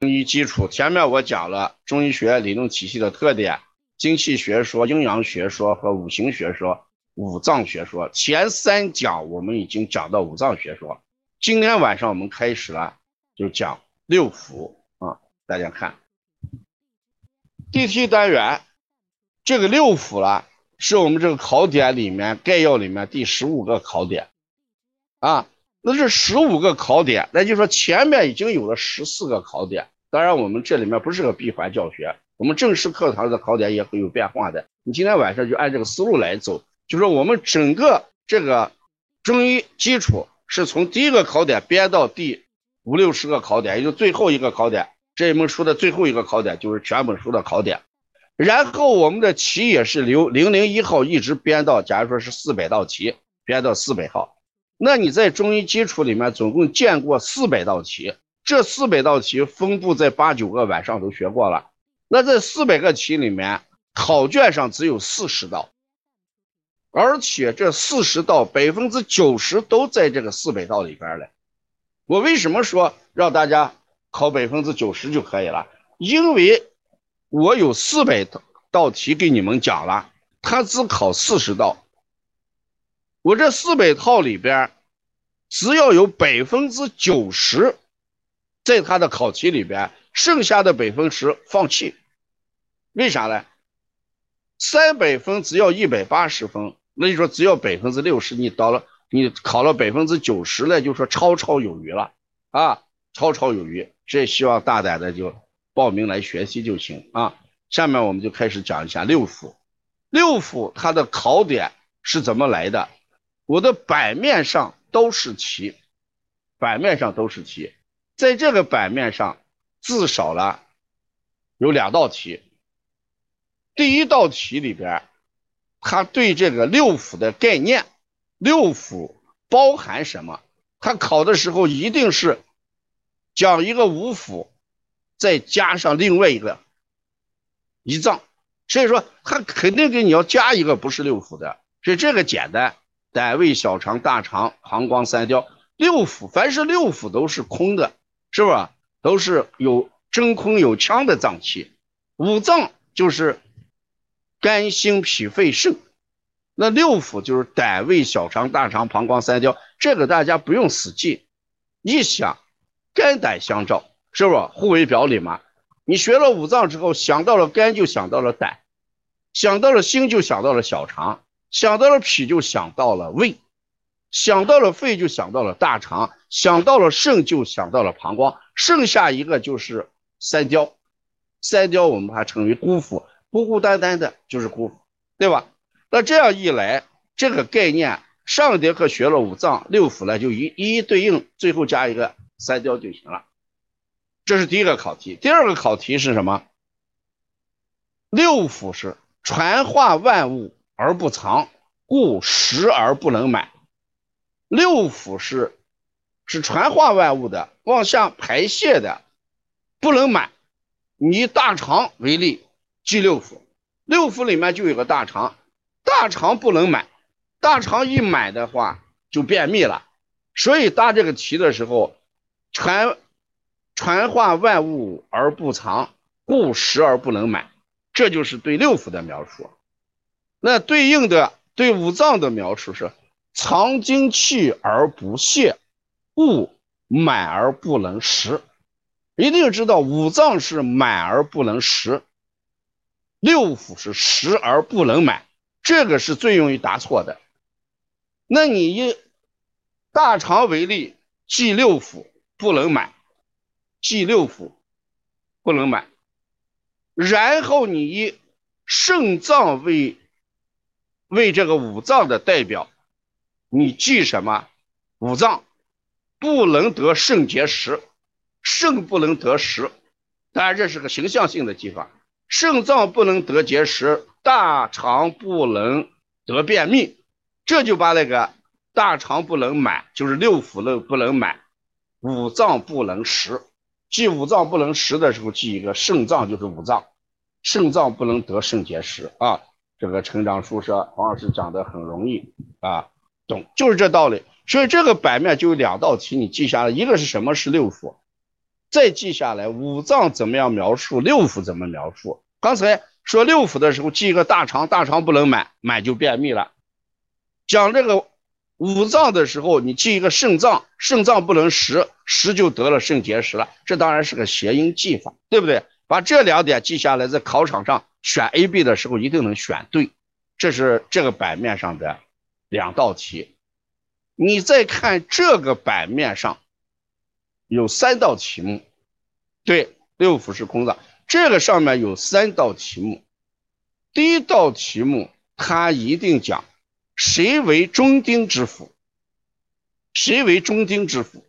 中医基础，前面我讲了中医学理论体系的特点：精气学说、阴阳学说和五行学说、五脏学说。前三讲我们已经讲到五脏学说，今天晚上我们开始了，就讲六腑啊。大家看，第七单元这个六腑了，是我们这个考点里面概要里面第十五个考点啊。那是十五个考点，那就说前面已经有了十四个考点。当然，我们这里面不是个闭环教学，我们正式课堂的考点也会有变化的。你今天晚上就按这个思路来走，就说我们整个这个中医基础是从第一个考点编到第五六十个考点，也就最后一个考点。这一门书的最后一个考点就是全本书的考点。然后我们的题也是由零零一号一直编到，假如说是四百道题，编到四百号。那你在中医基础里面总共见过四百道题，这四百道题分布在八九个晚上都学过了。那这四百个题里面，考卷上只有四十道，而且这四十道百分之九十都在这个四百道里边了。我为什么说让大家考百分之九十就可以了？因为我有四百道题给你们讲了，他只考四十道。我这四百套里边，只要有百分之九十，在他的考题里边，剩下的百分之十放弃，为啥呢？三百分只要一百八十分，那就说只要百分之六十，你到了你考了百分之九十了，就说超超有余了啊，超超有余。这希望大胆的就报名来学习就行啊。下面我们就开始讲一下六腑，六腑它的考点是怎么来的？我的版面上都是题，版面上都是题，在这个版面上至少了有两道题。第一道题里边，他对这个六腑的概念，六腑包含什么？他考的时候一定是讲一个五腑，再加上另外一个胰脏，所以说他肯定给你要加一个不是六腑的，所以这个简单。胆、胃、小肠、大肠、膀胱、三焦、六腑，凡是六腑都是空的，是吧？都是有真空有腔的脏器。五脏就是肝、心、脾、肺、肾，那六腑就是胆、胃、小肠、大肠、膀胱、三焦。这个大家不用死记，一想，肝胆相照，是不是互为表里嘛？你学了五脏之后，想到了肝就想到了胆，想到了心就想到了小肠。想到了脾就想到了胃，想到了肺就想到了大肠，想到了肾就想到了膀胱，剩下一个就是三焦。三焦我们还称为孤腑，孤孤单单的就是孤腑，对吧？那这样一来，这个概念上节课学了五脏六腑了，就一一一对应，最后加一个三焦就行了。这是第一个考题。第二个考题是什么？六腑是传化万物。而不藏，故实而不能满。六腑是是传化万物的，往下排泄的，不能满。以大肠为例，记六腑，六腑里面就有个大肠，大肠不能满，大肠一满的话就便秘了。所以答这个题的时候，传传化万物而不藏，故实而不能满，这就是对六腑的描述。那对应的对五脏的描述是：藏精气而不泄，故满而不能实。一定知道五脏是满而不能实，六腑是实而不能满，这个是最容易答错的。那你以大肠为例，记六腑不能满，记六腑不能满，然后你以肾脏为为这个五脏的代表，你记什么？五脏不能得肾结石，肾不能得石，当然这是个形象性的记法。肾脏不能得结石，大肠不能得便秘，这就把那个大肠不能满，就是六腑漏不能满，五脏不能实。记五脏不能实的时候，记一个肾脏就是五脏，肾脏不能得肾结石啊。这个成长书说黄老师讲的很容易啊，懂就是这道理。所以这个版面就有两道题，你记下来，一个是什么是六腑，再记下来五脏怎么样描述，六腑怎么描述。刚才说六腑的时候，记一个大肠，大肠不能满，满就便秘了。讲这个五脏的时候，你记一个肾脏，肾脏不能实，实就得了肾结石了。这当然是个谐音记法，对不对？把这两点记下来，在考场上选 A、B 的时候一定能选对。这是这个版面上的两道题。你再看这个版面上有三道题目，对，六腑是空的。这个上面有三道题目，第一道题目它一定讲。谁为中丁之府？谁为中丁之府？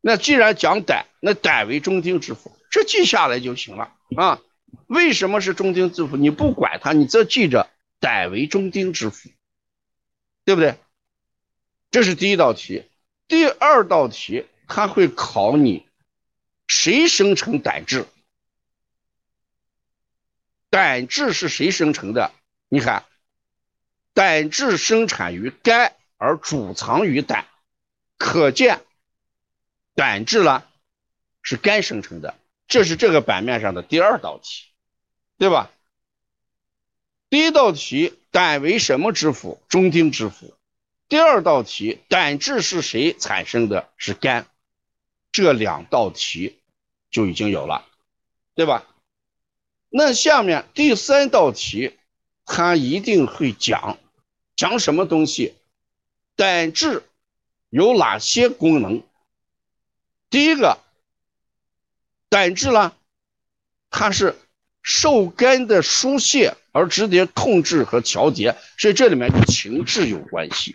那既然讲胆，那胆为中丁之府，这记下来就行了啊。为什么是中丁之府？你不管它，你只记着胆为中丁之府，对不对？这是第一道题。第二道题他会考你，谁生成胆汁？胆汁是谁生成的？你看。胆汁生产于肝而储藏于胆，可见胆汁呢是肝生成的。这是这个版面上的第二道题，对吧？第一道题，胆为什么之府？中丁之府。第二道题，胆汁是谁产生的？是肝。这两道题就已经有了，对吧？那下面第三道题，他一定会讲。讲什么东西？胆汁有哪些功能？第一个，胆汁呢，它是受肝的疏泄而直接控制和调节，所以这里面与情志有关系。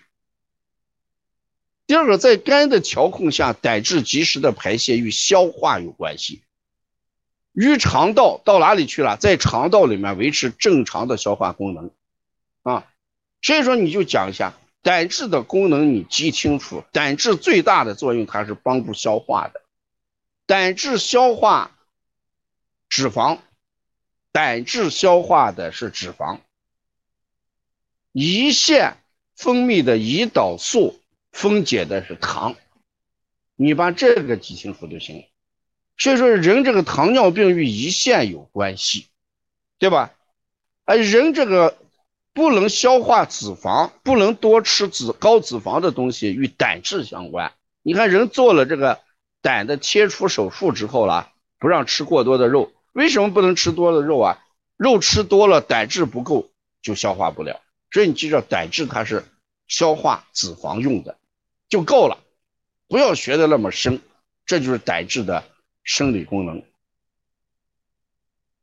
第二个，在肝的调控下，胆汁及时的排泄与消化有关系，与肠道到哪里去了？在肠道里面维持正常的消化功能，啊。所以说，你就讲一下胆汁的功能，你记清楚。胆汁最大的作用，它是帮助消化的。胆汁消化脂肪，胆汁消化的是脂肪。胰腺分泌的胰岛素分解的是糖，你把这个记清楚就行。所以说，人这个糖尿病与胰腺有关系，对吧？哎人这个。不能消化脂肪，不能多吃脂高脂肪的东西，与胆汁相关。你看，人做了这个胆的切除手术之后了，不让吃过多的肉。为什么不能吃多的肉啊？肉吃多了，胆汁不够，就消化不了。所以你记着，胆汁它是消化脂肪用的，就够了，不要学的那么深。这就是胆汁的生理功能。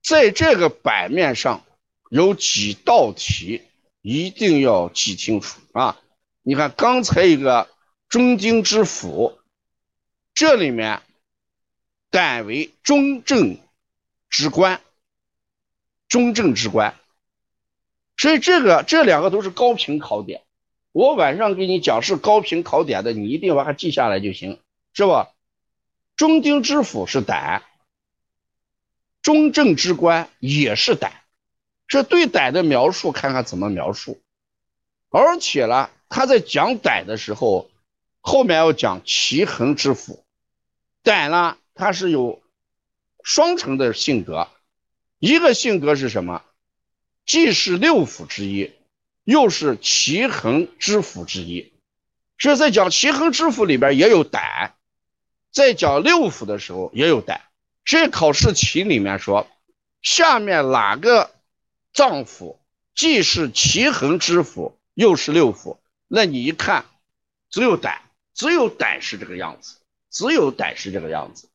在这个版面上。有几道题一定要记清楚啊！你看刚才一个中经之府，这里面胆为中正之官，中正之官，所以这个这两个都是高频考点。我晚上给你讲是高频考点的，你一定把它记下来就行，是吧？中丁之府是胆，中正之官也是胆。这对胆的描述，看看怎么描述。而且呢，他在讲胆的时候，后面要讲奇恒之府胆呢，它是有双重的性格，一个性格是什么？既是六腑之一，又是奇恒之腑之一。所以在讲奇恒之腑里边也有胆，在讲六腑的时候也有胆。这考试题里面说，下面哪个？脏腑既是奇恒之腑，又是六腑，那你一看，只有胆，只有胆是这个样子，只有胆是这个样子。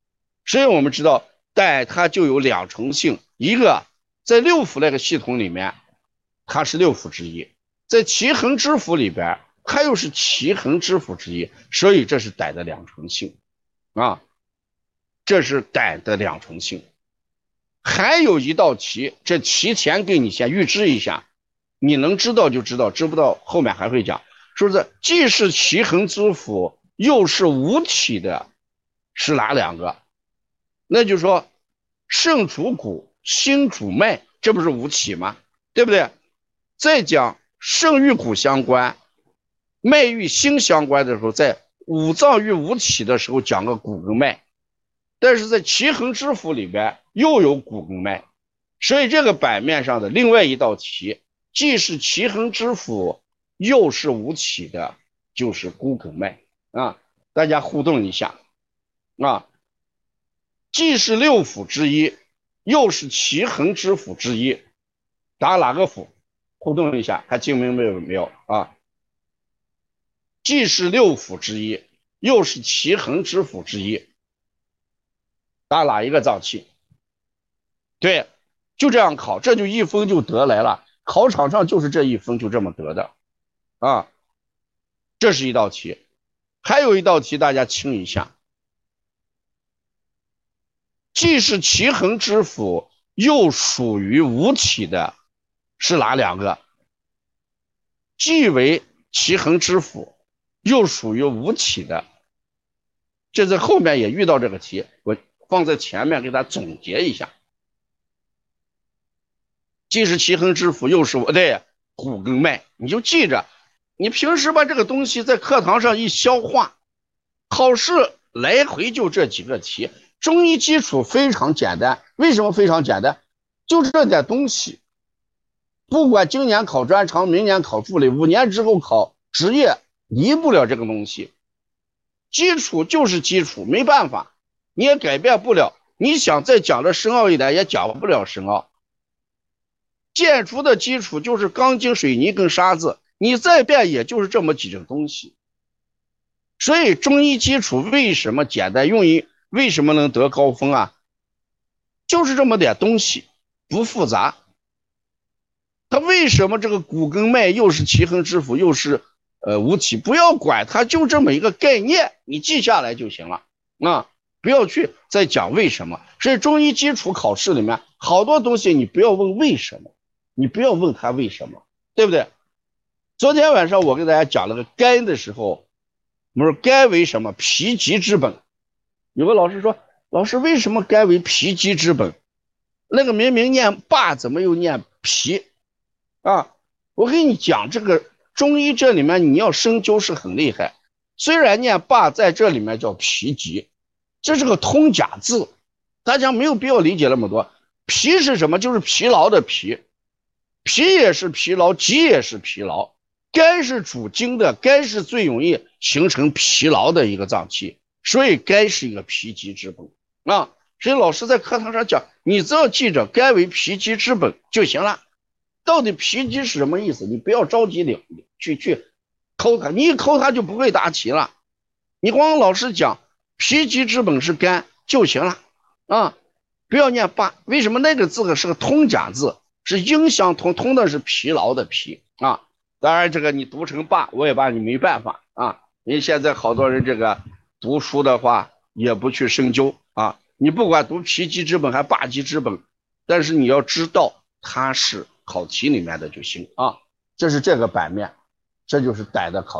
所以我们知道，胆它就有两重性，一个在六腑那个系统里面，它是六腑之一；在奇恒之腑里边，它又是奇恒之腑之一。所以这是胆的两重性，啊，这是胆的两重性。还有一道题，这提前给你先预知一下，你能知道就知道，知不道后面还会讲，是不是？既是奇恒之腑，又是无体的，是哪两个？那就说，肾主骨，心主脉，这不是五体吗？对不对？再讲肾与骨相关，脉与心相关的时候，在五脏与五体的时候讲个骨跟脉，但是在奇恒之府里边又有骨跟脉，所以这个版面上的另外一道题，既是奇恒之府，又是五起的，就是骨跟脉啊。大家互动一下啊，既是六府之一，又是奇恒之府之一，答哪个府？互动一下，还听明白没有啊？既是六府之一，又是奇恒之府之一，答哪一个脏器？对，就这样考，这就一分就得来了。考场上就是这一分，就这么得的啊。这是一道题。还有一道题，大家听一下：既是奇恒之府，又属于无体的，是哪两个？既为奇恒之府，又属于无体的，这在后面也遇到这个题，我放在前面给大家总结一下：既是奇恒之府，又是我对骨根脉，你就记着。你平时把这个东西在课堂上一消化，考试来回就这几个题。中医基础非常简单，为什么非常简单？就这点东西，不管今年考专长，明年考助理，五年之后考职业，离不了这个东西。基础就是基础，没办法，你也改变不了。你想再讲的深奥一点，也讲不了深奥。建筑的基础就是钢筋、水泥跟沙子。你再变也就是这么几种东西，所以中医基础为什么简单？用于为什么能得高分啊？就是这么点东西，不复杂。他为什么这个骨根脉又是奇恒之府，又是呃无体？不要管它，就这么一个概念，你记下来就行了啊！不要去再讲为什么。所以中医基础考试里面好多东西，你不要问为什么，你不要问他为什么，对不对？昨天晚上我给大家讲了个肝的时候，我说肝为什么脾疾之本？有个老师说，老师为什么肝为脾疾之本？那个明明念霸，怎么又念脾？啊，我跟你讲这个中医这里面你要深究是很厉害。虽然念霸在这里面叫脾疾，这是个通假字，大家没有必要理解那么多。脾是什么？就是疲劳的脾，脾也是疲劳，疾也是疲劳。肝是主筋的，肝是最容易形成疲劳的一个脏器，所以肝是一个脾疾之本啊。所以老师在课堂上讲，你只要记着肝为脾疾之本就行了。到底脾疾是什么意思？你不要着急领去去抠它，你一抠它就不会答题了。你光老师讲脾疾之本是肝就行了啊，不要念八。为什么那个字是个通假字？是音相通，通的是疲劳的疲啊。当然，这个你读成霸，我也把你没办法啊。因为现在好多人这个读书的话，也不去深究啊。你不管读脾疾之本还霸疾之本，但是你要知道它是考题里面的就行啊。这是这个版面，这就是逮的考题。